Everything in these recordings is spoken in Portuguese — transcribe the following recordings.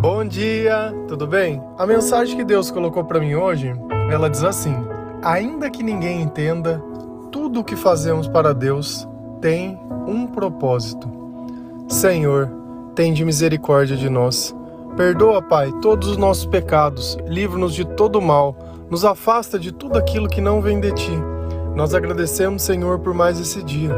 Bom dia, tudo bem? A mensagem que Deus colocou para mim hoje, ela diz assim: Ainda que ninguém entenda, tudo o que fazemos para Deus tem um propósito. Senhor, tende misericórdia de nós. Perdoa, Pai, todos os nossos pecados, livra-nos de todo mal, nos afasta de tudo aquilo que não vem de ti. Nós agradecemos, Senhor, por mais esse dia,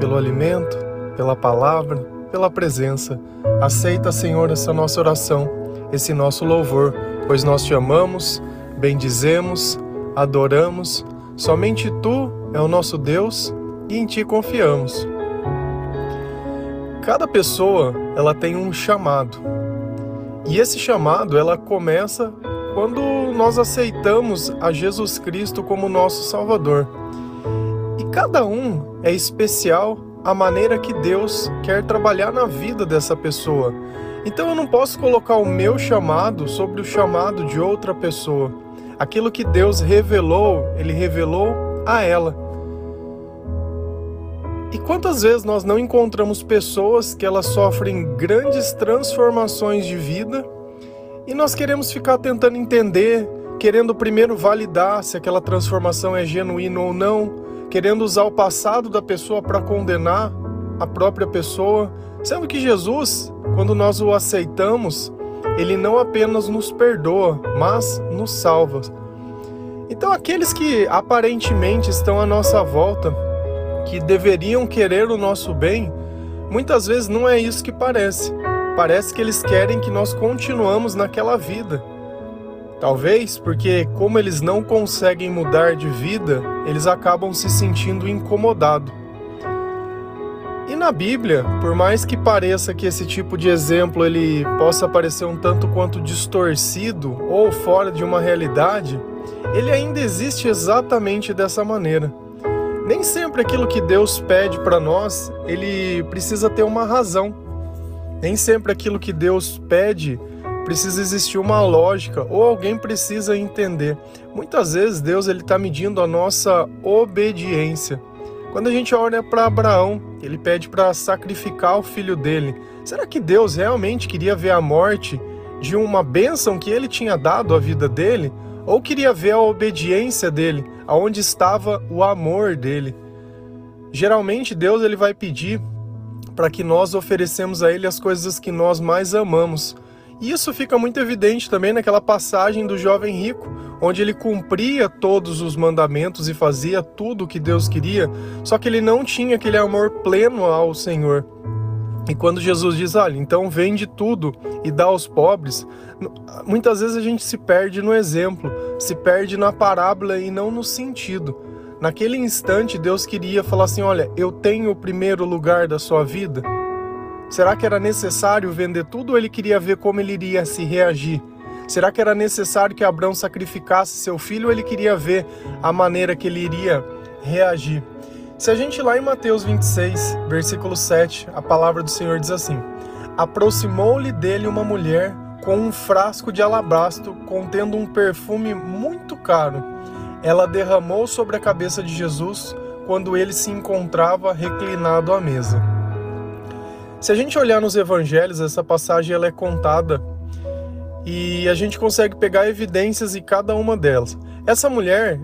pelo alimento, pela palavra, pela presença. Aceita, Senhor, essa nossa oração, esse nosso louvor, pois nós te amamos, bendizemos, adoramos. Somente tu é o nosso Deus e em ti confiamos. Cada pessoa, ela tem um chamado. E esse chamado, ela começa quando nós aceitamos a Jesus Cristo como nosso Salvador. E cada um é especial a maneira que Deus quer trabalhar na vida dessa pessoa. Então eu não posso colocar o meu chamado sobre o chamado de outra pessoa. Aquilo que Deus revelou, ele revelou a ela. E quantas vezes nós não encontramos pessoas que elas sofrem grandes transformações de vida e nós queremos ficar tentando entender, querendo primeiro validar se aquela transformação é genuína ou não, querendo usar o passado da pessoa para condenar a própria pessoa, sendo que Jesus, quando nós o aceitamos, ele não apenas nos perdoa, mas nos salva. Então, aqueles que aparentemente estão à nossa volta, que deveriam querer o nosso bem, muitas vezes não é isso que parece. Parece que eles querem que nós continuamos naquela vida. Talvez porque, como eles não conseguem mudar de vida, eles acabam se sentindo incomodados. E na Bíblia, por mais que pareça que esse tipo de exemplo ele possa parecer um tanto quanto distorcido ou fora de uma realidade, ele ainda existe exatamente dessa maneira. Nem sempre aquilo que Deus pede para nós, ele precisa ter uma razão. Nem sempre aquilo que Deus pede precisa existir uma lógica ou alguém precisa entender. Muitas vezes Deus ele está medindo a nossa obediência. Quando a gente olha para Abraão, ele pede para sacrificar o filho dele. Será que Deus realmente queria ver a morte de uma bênção que ele tinha dado à vida dele? Ou queria ver a obediência dele, aonde estava o amor dele? Geralmente Deus ele vai pedir para que nós oferecemos a ele as coisas que nós mais amamos. Isso fica muito evidente também naquela passagem do jovem rico, onde ele cumpria todos os mandamentos e fazia tudo o que Deus queria, só que ele não tinha aquele amor pleno ao Senhor. E quando Jesus diz, olha, então vende tudo e dá aos pobres, muitas vezes a gente se perde no exemplo, se perde na parábola e não no sentido. Naquele instante, Deus queria falar assim: olha, eu tenho o primeiro lugar da sua vida. Será que era necessário vender tudo ou ele queria ver como ele iria se reagir? Será que era necessário que Abraão sacrificasse seu filho ou ele queria ver a maneira que ele iria reagir? Se a gente lá em Mateus 26, versículo 7, a palavra do Senhor diz assim: Aproximou-lhe dele uma mulher com um frasco de alabastro contendo um perfume muito caro. Ela derramou sobre a cabeça de Jesus quando ele se encontrava reclinado à mesa. Se a gente olhar nos evangelhos, essa passagem ela é contada e a gente consegue pegar evidências em cada uma delas. Essa mulher,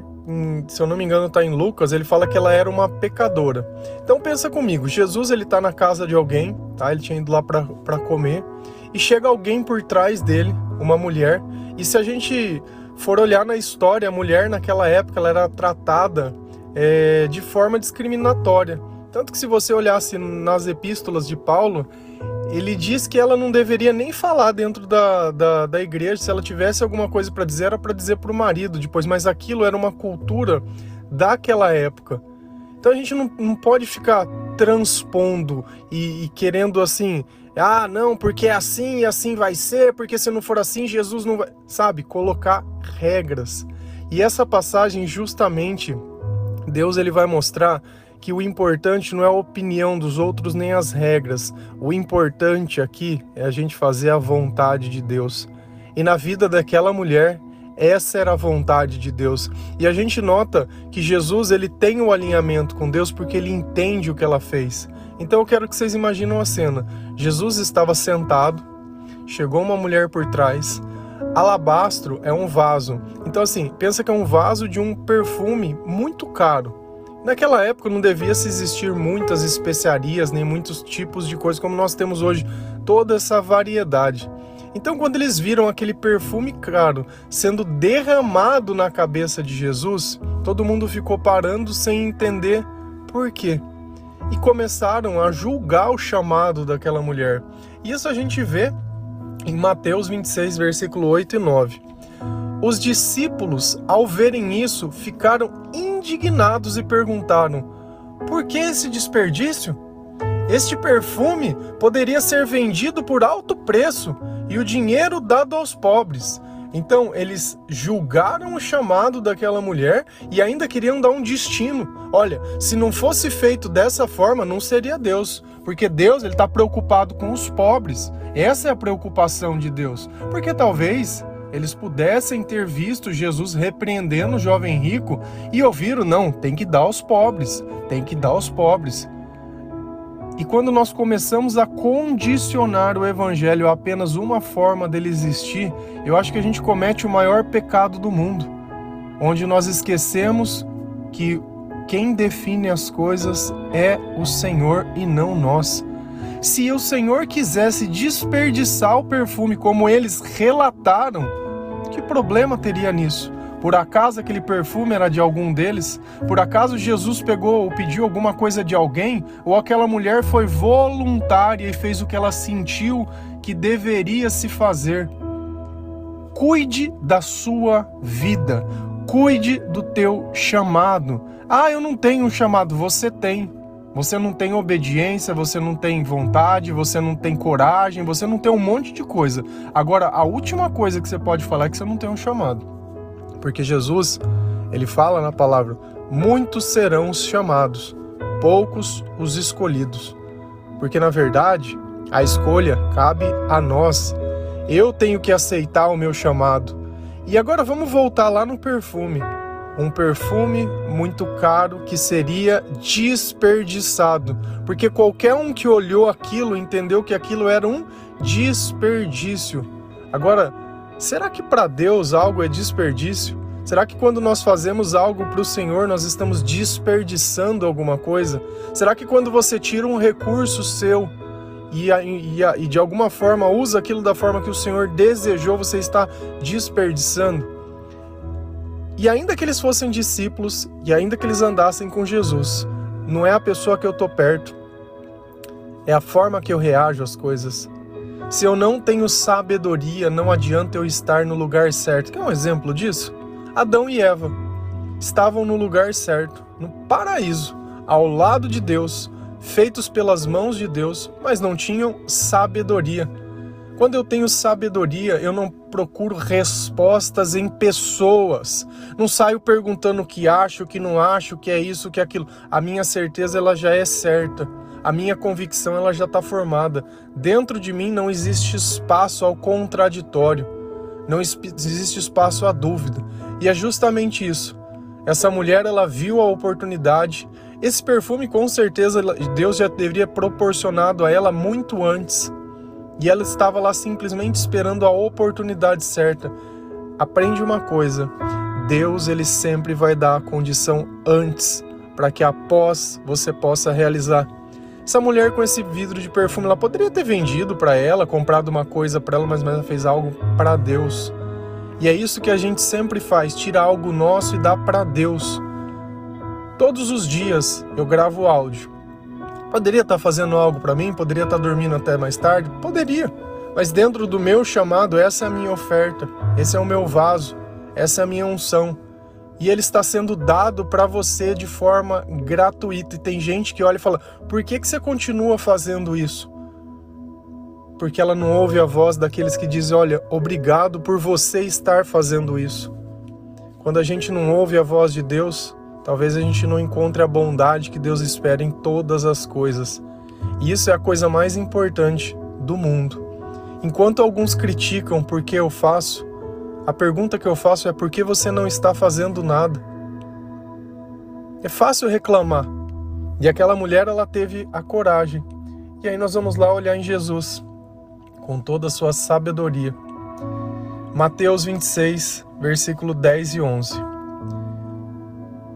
se eu não me engano, está em Lucas, ele fala que ela era uma pecadora. Então pensa comigo, Jesus ele está na casa de alguém, tá? Ele tinha ido lá para comer e chega alguém por trás dele, uma mulher. E se a gente for olhar na história, a mulher naquela época ela era tratada é, de forma discriminatória. Tanto que se você olhasse nas epístolas de Paulo, ele diz que ela não deveria nem falar dentro da, da, da igreja. Se ela tivesse alguma coisa para dizer, era para dizer para o marido depois. Mas aquilo era uma cultura daquela época. Então a gente não, não pode ficar transpondo e, e querendo assim, ah, não, porque é assim e assim vai ser, porque se não for assim, Jesus não vai. Sabe, colocar regras. E essa passagem, justamente, Deus ele vai mostrar que o importante não é a opinião dos outros nem as regras. O importante aqui é a gente fazer a vontade de Deus. E na vida daquela mulher, essa era a vontade de Deus. E a gente nota que Jesus ele tem o um alinhamento com Deus porque ele entende o que ela fez. Então eu quero que vocês imaginem a cena. Jesus estava sentado, chegou uma mulher por trás. Alabastro é um vaso. Então, assim, pensa que é um vaso de um perfume muito caro. Naquela época não devia se existir muitas especiarias, nem muitos tipos de coisas como nós temos hoje, toda essa variedade. Então, quando eles viram aquele perfume caro sendo derramado na cabeça de Jesus, todo mundo ficou parando sem entender por quê. E começaram a julgar o chamado daquela mulher. Isso a gente vê em Mateus 26, versículo 8 e 9. Os discípulos, ao verem isso, ficaram indignados e perguntaram: Por que esse desperdício? Este perfume poderia ser vendido por alto preço e o dinheiro dado aos pobres. Então, eles julgaram o chamado daquela mulher e ainda queriam dar um destino. Olha, se não fosse feito dessa forma, não seria Deus, porque Deus ele está preocupado com os pobres. Essa é a preocupação de Deus, porque talvez eles pudessem ter visto Jesus repreendendo o jovem rico e ouviram, não, tem que dar aos pobres, tem que dar aos pobres. E quando nós começamos a condicionar o evangelho a apenas uma forma dele existir, eu acho que a gente comete o maior pecado do mundo, onde nós esquecemos que quem define as coisas é o Senhor e não nós. Se o Senhor quisesse desperdiçar o perfume como eles relataram, que problema teria nisso? Por acaso aquele perfume era de algum deles? Por acaso Jesus pegou ou pediu alguma coisa de alguém? Ou aquela mulher foi voluntária e fez o que ela sentiu que deveria se fazer? Cuide da sua vida. Cuide do teu chamado. Ah, eu não tenho um chamado. Você tem. Você não tem obediência, você não tem vontade, você não tem coragem, você não tem um monte de coisa. Agora, a última coisa que você pode falar é que você não tem um chamado. Porque Jesus, ele fala na palavra: muitos serão os chamados, poucos os escolhidos. Porque na verdade, a escolha cabe a nós. Eu tenho que aceitar o meu chamado. E agora vamos voltar lá no perfume. Um perfume muito caro que seria desperdiçado, porque qualquer um que olhou aquilo entendeu que aquilo era um desperdício. Agora, Será que para Deus algo é desperdício? Será que quando nós fazemos algo para o Senhor, nós estamos desperdiçando alguma coisa? Será que quando você tira um recurso seu e, e, e, de alguma forma usa aquilo da forma que o Senhor desejou, você está desperdiçando? E ainda que eles fossem discípulos e ainda que eles andassem com Jesus, não é a pessoa que eu estou perto, é a forma que eu reajo às coisas. Se eu não tenho sabedoria, não adianta eu estar no lugar certo. Quer um exemplo disso? Adão e Eva estavam no lugar certo, no paraíso, ao lado de Deus, feitos pelas mãos de Deus, mas não tinham sabedoria. Quando eu tenho sabedoria, eu não procuro respostas em pessoas. Não saio perguntando o que acho, o que não acho, o que é isso, o que é aquilo. A minha certeza ela já é certa a minha convicção ela já está formada. Dentro de mim não existe espaço ao contraditório, não existe espaço à dúvida. E é justamente isso. Essa mulher ela viu a oportunidade. Esse perfume com certeza Deus já deveria proporcionado a ela muito antes. E ela estava lá simplesmente esperando a oportunidade certa. Aprende uma coisa: Deus ele sempre vai dar a condição antes para que após você possa realizar. Essa mulher com esse vidro de perfume, ela poderia ter vendido para ela, comprado uma coisa para ela, mas ela fez algo para Deus. E é isso que a gente sempre faz, tira algo nosso e dá para Deus. Todos os dias eu gravo áudio. Poderia estar tá fazendo algo para mim, poderia estar tá dormindo até mais tarde, poderia. Mas dentro do meu chamado, essa é a minha oferta, esse é o meu vaso, essa é a minha unção e ele está sendo dado para você de forma gratuita. E tem gente que olha e fala: por que, que você continua fazendo isso? Porque ela não ouve a voz daqueles que dizem: olha, obrigado por você estar fazendo isso. Quando a gente não ouve a voz de Deus, talvez a gente não encontre a bondade que Deus espera em todas as coisas. E isso é a coisa mais importante do mundo. Enquanto alguns criticam porque eu faço, a pergunta que eu faço é por que você não está fazendo nada? É fácil reclamar. E aquela mulher ela teve a coragem. E aí nós vamos lá olhar em Jesus. com toda a sua sabedoria. Mateus 26, versículo 10 e 11.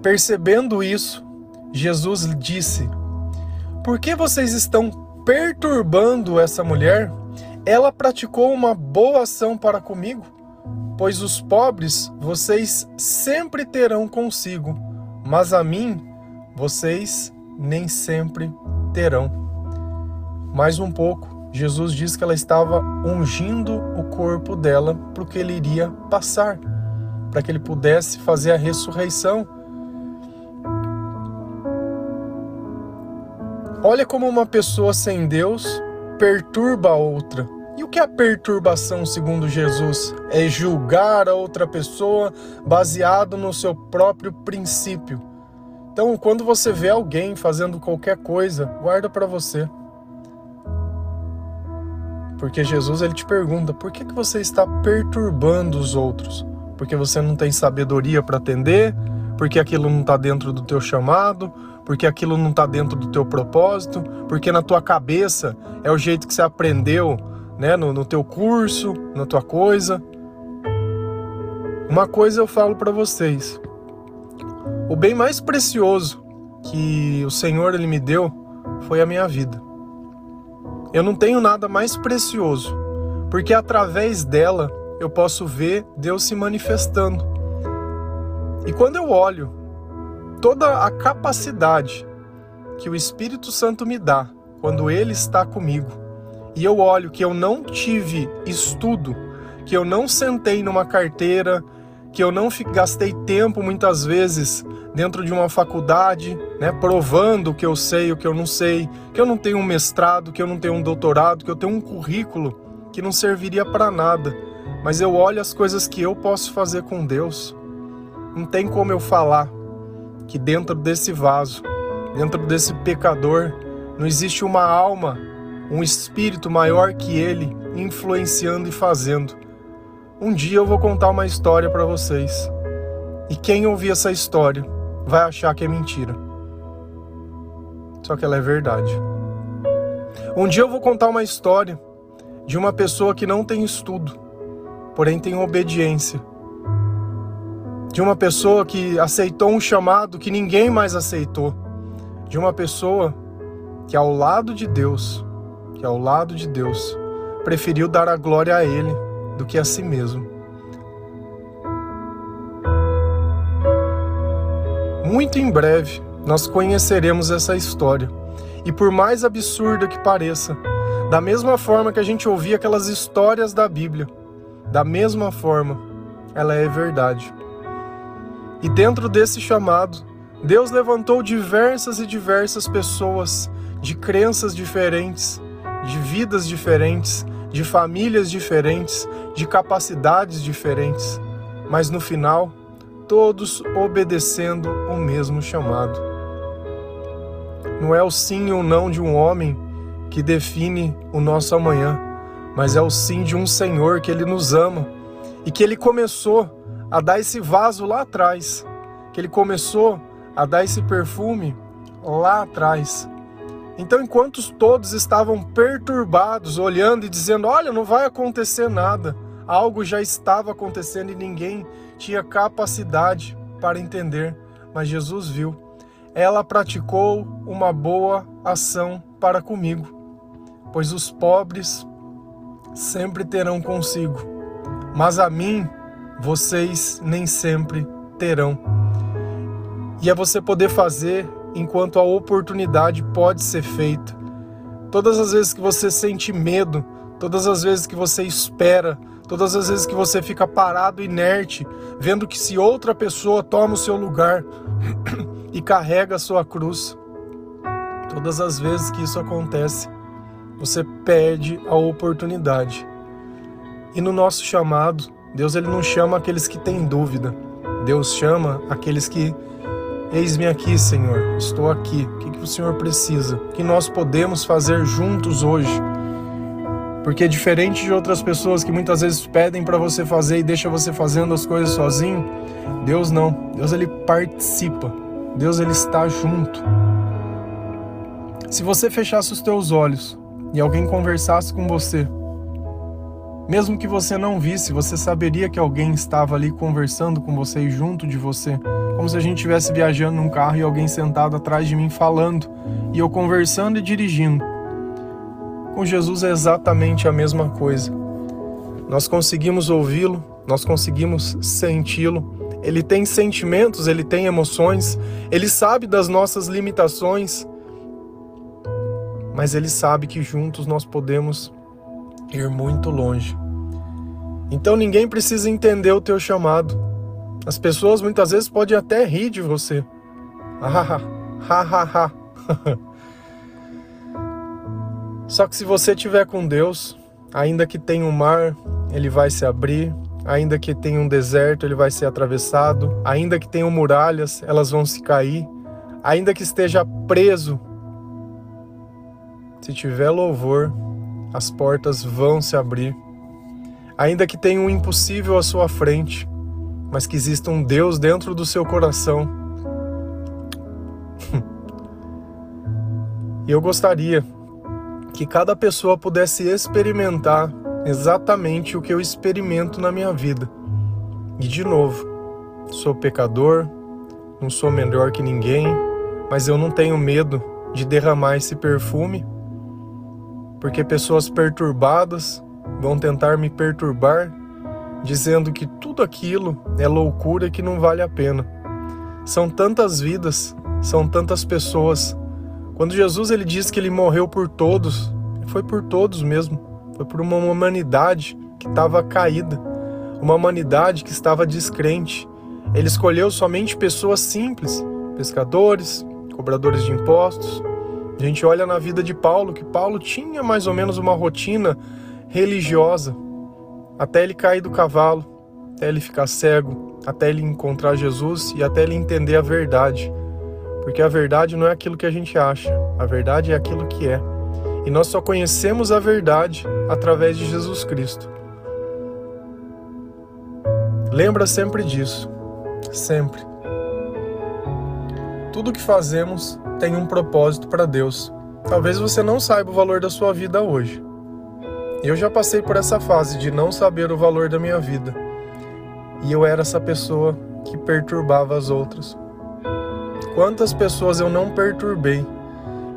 Percebendo isso, Jesus disse: Por que vocês estão perturbando essa mulher? Ela praticou uma boa ação para comigo, pois os pobres vocês sempre terão consigo, mas a mim vocês nem sempre terão. Mais um pouco, Jesus disse que ela estava ungindo o corpo dela para o que ele iria passar, para que ele pudesse fazer a ressurreição. Olha como uma pessoa sem Deus perturba a outra. E o que é a perturbação, segundo Jesus? É julgar a outra pessoa baseado no seu próprio princípio. Então, quando você vê alguém fazendo qualquer coisa, guarda para você. Porque Jesus ele te pergunta: por que, que você está perturbando os outros? Porque você não tem sabedoria para atender? Porque aquilo não está dentro do teu chamado? Porque aquilo não está dentro do teu propósito? Porque na tua cabeça é o jeito que você aprendeu né, no, no teu curso, na tua coisa. Uma coisa eu falo para vocês: o bem mais precioso que o Senhor ele me deu foi a minha vida. Eu não tenho nada mais precioso, porque através dela eu posso ver Deus se manifestando. E quando eu olho toda a capacidade que o Espírito Santo me dá quando ele está comigo, e eu olho que eu não tive estudo, que eu não sentei numa carteira, que eu não gastei tempo muitas vezes dentro de uma faculdade, né, provando o que eu sei, o que eu não sei, que eu não tenho um mestrado, que eu não tenho um doutorado, que eu tenho um currículo que não serviria para nada, mas eu olho as coisas que eu posso fazer com Deus. Não tem como eu falar que dentro desse vaso, dentro desse pecador, não existe uma alma um espírito maior que ele influenciando e fazendo. Um dia eu vou contar uma história para vocês. E quem ouvir essa história vai achar que é mentira. Só que ela é verdade. Um dia eu vou contar uma história de uma pessoa que não tem estudo, porém tem obediência. De uma pessoa que aceitou um chamado que ninguém mais aceitou. De uma pessoa que ao lado de Deus que ao lado de Deus preferiu dar a glória a Ele do que a si mesmo. Muito em breve nós conheceremos essa história, e por mais absurda que pareça, da mesma forma que a gente ouvia aquelas histórias da Bíblia, da mesma forma, ela é verdade. E dentro desse chamado, Deus levantou diversas e diversas pessoas de crenças diferentes, de vidas diferentes, de famílias diferentes, de capacidades diferentes, mas no final, todos obedecendo o mesmo chamado. Não é o sim ou não de um homem que define o nosso amanhã, mas é o sim de um Senhor que ele nos ama e que ele começou a dar esse vaso lá atrás, que ele começou a dar esse perfume lá atrás então, enquanto todos estavam perturbados, olhando e dizendo: Olha, não vai acontecer nada, algo já estava acontecendo e ninguém tinha capacidade para entender. Mas Jesus viu. Ela praticou uma boa ação para comigo, pois os pobres sempre terão consigo, mas a mim vocês nem sempre terão. E é você poder fazer enquanto a oportunidade pode ser feita. Todas as vezes que você sente medo, todas as vezes que você espera, todas as vezes que você fica parado inerte, vendo que se outra pessoa toma o seu lugar e carrega a sua cruz, todas as vezes que isso acontece, você perde a oportunidade. E no nosso chamado, Deus ele não chama aqueles que têm dúvida. Deus chama aqueles que Eis-me aqui, Senhor, estou aqui. O que, o Senhor precisa? O que nós podemos fazer juntos hoje? Porque diferente de outras pessoas que muitas vezes pedem para você fazer e deixa você fazendo as coisas sozinho, Deus não. Deus ele participa. Deus ele está junto. Se você fechasse os teus olhos e alguém conversasse com você Mesmo que você não visse, você saberia que alguém estava ali conversando com você e junto de você, como se a gente estivesse viajando num carro e alguém sentado atrás de mim falando, e eu conversando e dirigindo. Com Jesus é exatamente a mesma coisa. Nós conseguimos ouvi-lo, nós conseguimos senti-lo. Ele tem sentimentos, ele tem emoções, ele sabe das nossas limitações, mas ele sabe que juntos nós podemos ir muito longe. Então ninguém precisa entender o teu chamado. As pessoas muitas vezes podem até rir de você. Ah. Só que se você tiver com Deus, ainda que tenha um mar, ele vai se abrir, ainda que tenha um deserto, ele vai ser atravessado, ainda que tenham muralhas, elas vão se cair, ainda que esteja preso, se tiver louvor, as portas vão se abrir. Ainda que tenha um impossível à sua frente, mas que exista um Deus dentro do seu coração. e eu gostaria que cada pessoa pudesse experimentar exatamente o que eu experimento na minha vida. E de novo, sou pecador, não sou melhor que ninguém, mas eu não tenho medo de derramar esse perfume porque pessoas perturbadas vão tentar me perturbar, dizendo que tudo aquilo é loucura e que não vale a pena. São tantas vidas, são tantas pessoas. Quando Jesus ele diz que ele morreu por todos, foi por todos mesmo. Foi por uma humanidade que estava caída, uma humanidade que estava descrente. Ele escolheu somente pessoas simples, pescadores, cobradores de impostos, a gente olha na vida de Paulo, que Paulo tinha mais ou menos uma rotina religiosa, até ele cair do cavalo, até ele ficar cego, até ele encontrar Jesus e até ele entender a verdade. Porque a verdade não é aquilo que a gente acha, a verdade é aquilo que é. E nós só conhecemos a verdade através de Jesus Cristo. Lembra sempre disso, sempre. Tudo que fazemos tem um propósito para Deus. Talvez você não saiba o valor da sua vida hoje. Eu já passei por essa fase de não saber o valor da minha vida. E eu era essa pessoa que perturbava as outras. Quantas pessoas eu não perturbei?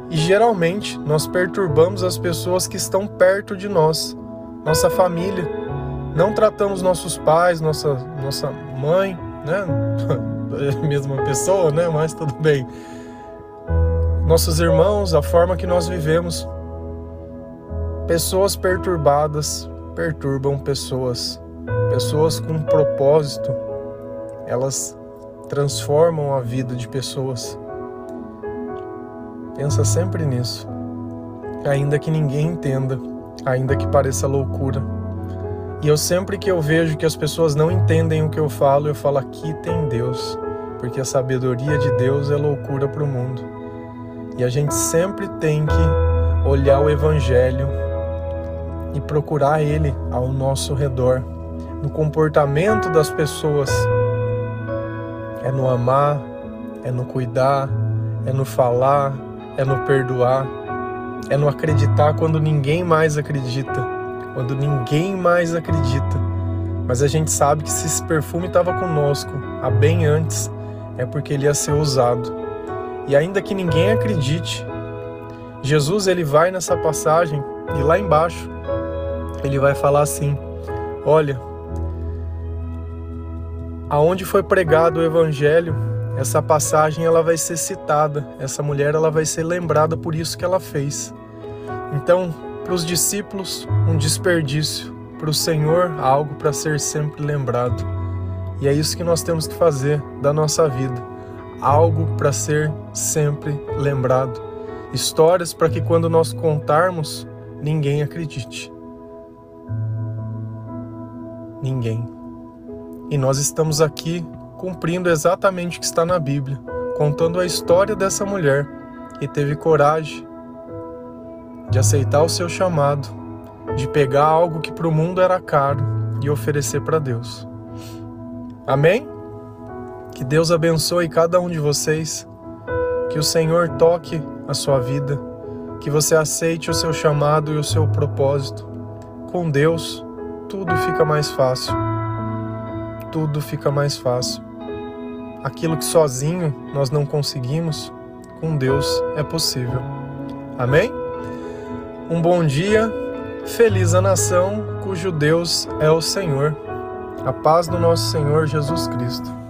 E geralmente nós perturbamos as pessoas que estão perto de nós, nossa família. Não tratamos nossos pais, nossa, nossa mãe, né? mesma pessoa, né? Mas tudo bem nossos irmãos, a forma que nós vivemos. Pessoas perturbadas perturbam pessoas. Pessoas com propósito, elas transformam a vida de pessoas. Pensa sempre nisso. Ainda que ninguém entenda, ainda que pareça loucura. E eu sempre que eu vejo que as pessoas não entendem o que eu falo, eu falo aqui tem Deus, porque a sabedoria de Deus é loucura para o mundo. E a gente sempre tem que olhar o Evangelho e procurar ele ao nosso redor, no comportamento das pessoas. É no amar, é no cuidar, é no falar, é no perdoar, é no acreditar quando ninguém mais acredita, quando ninguém mais acredita. Mas a gente sabe que se esse perfume estava conosco há bem antes, é porque ele ia ser usado. E ainda que ninguém acredite, Jesus ele vai nessa passagem e lá embaixo ele vai falar assim: Olha, aonde foi pregado o evangelho, essa passagem ela vai ser citada, essa mulher ela vai ser lembrada por isso que ela fez. Então, para os discípulos, um desperdício, para o Senhor, algo para ser sempre lembrado. E é isso que nós temos que fazer da nossa vida algo para ser sempre lembrado, histórias para que quando nós contarmos, ninguém acredite. Ninguém. E nós estamos aqui cumprindo exatamente o que está na Bíblia, contando a história dessa mulher que teve coragem de aceitar o seu chamado, de pegar algo que para o mundo era caro e oferecer para Deus. Amém? Que Deus abençoe cada um de vocês. Que o Senhor toque a sua vida. Que você aceite o seu chamado e o seu propósito. Com Deus, tudo fica mais fácil. Tudo fica mais fácil. Aquilo que sozinho nós não conseguimos, com Deus é possível. Amém? Um bom dia, feliz a nação cujo Deus é o Senhor. A paz do nosso Senhor Jesus Cristo.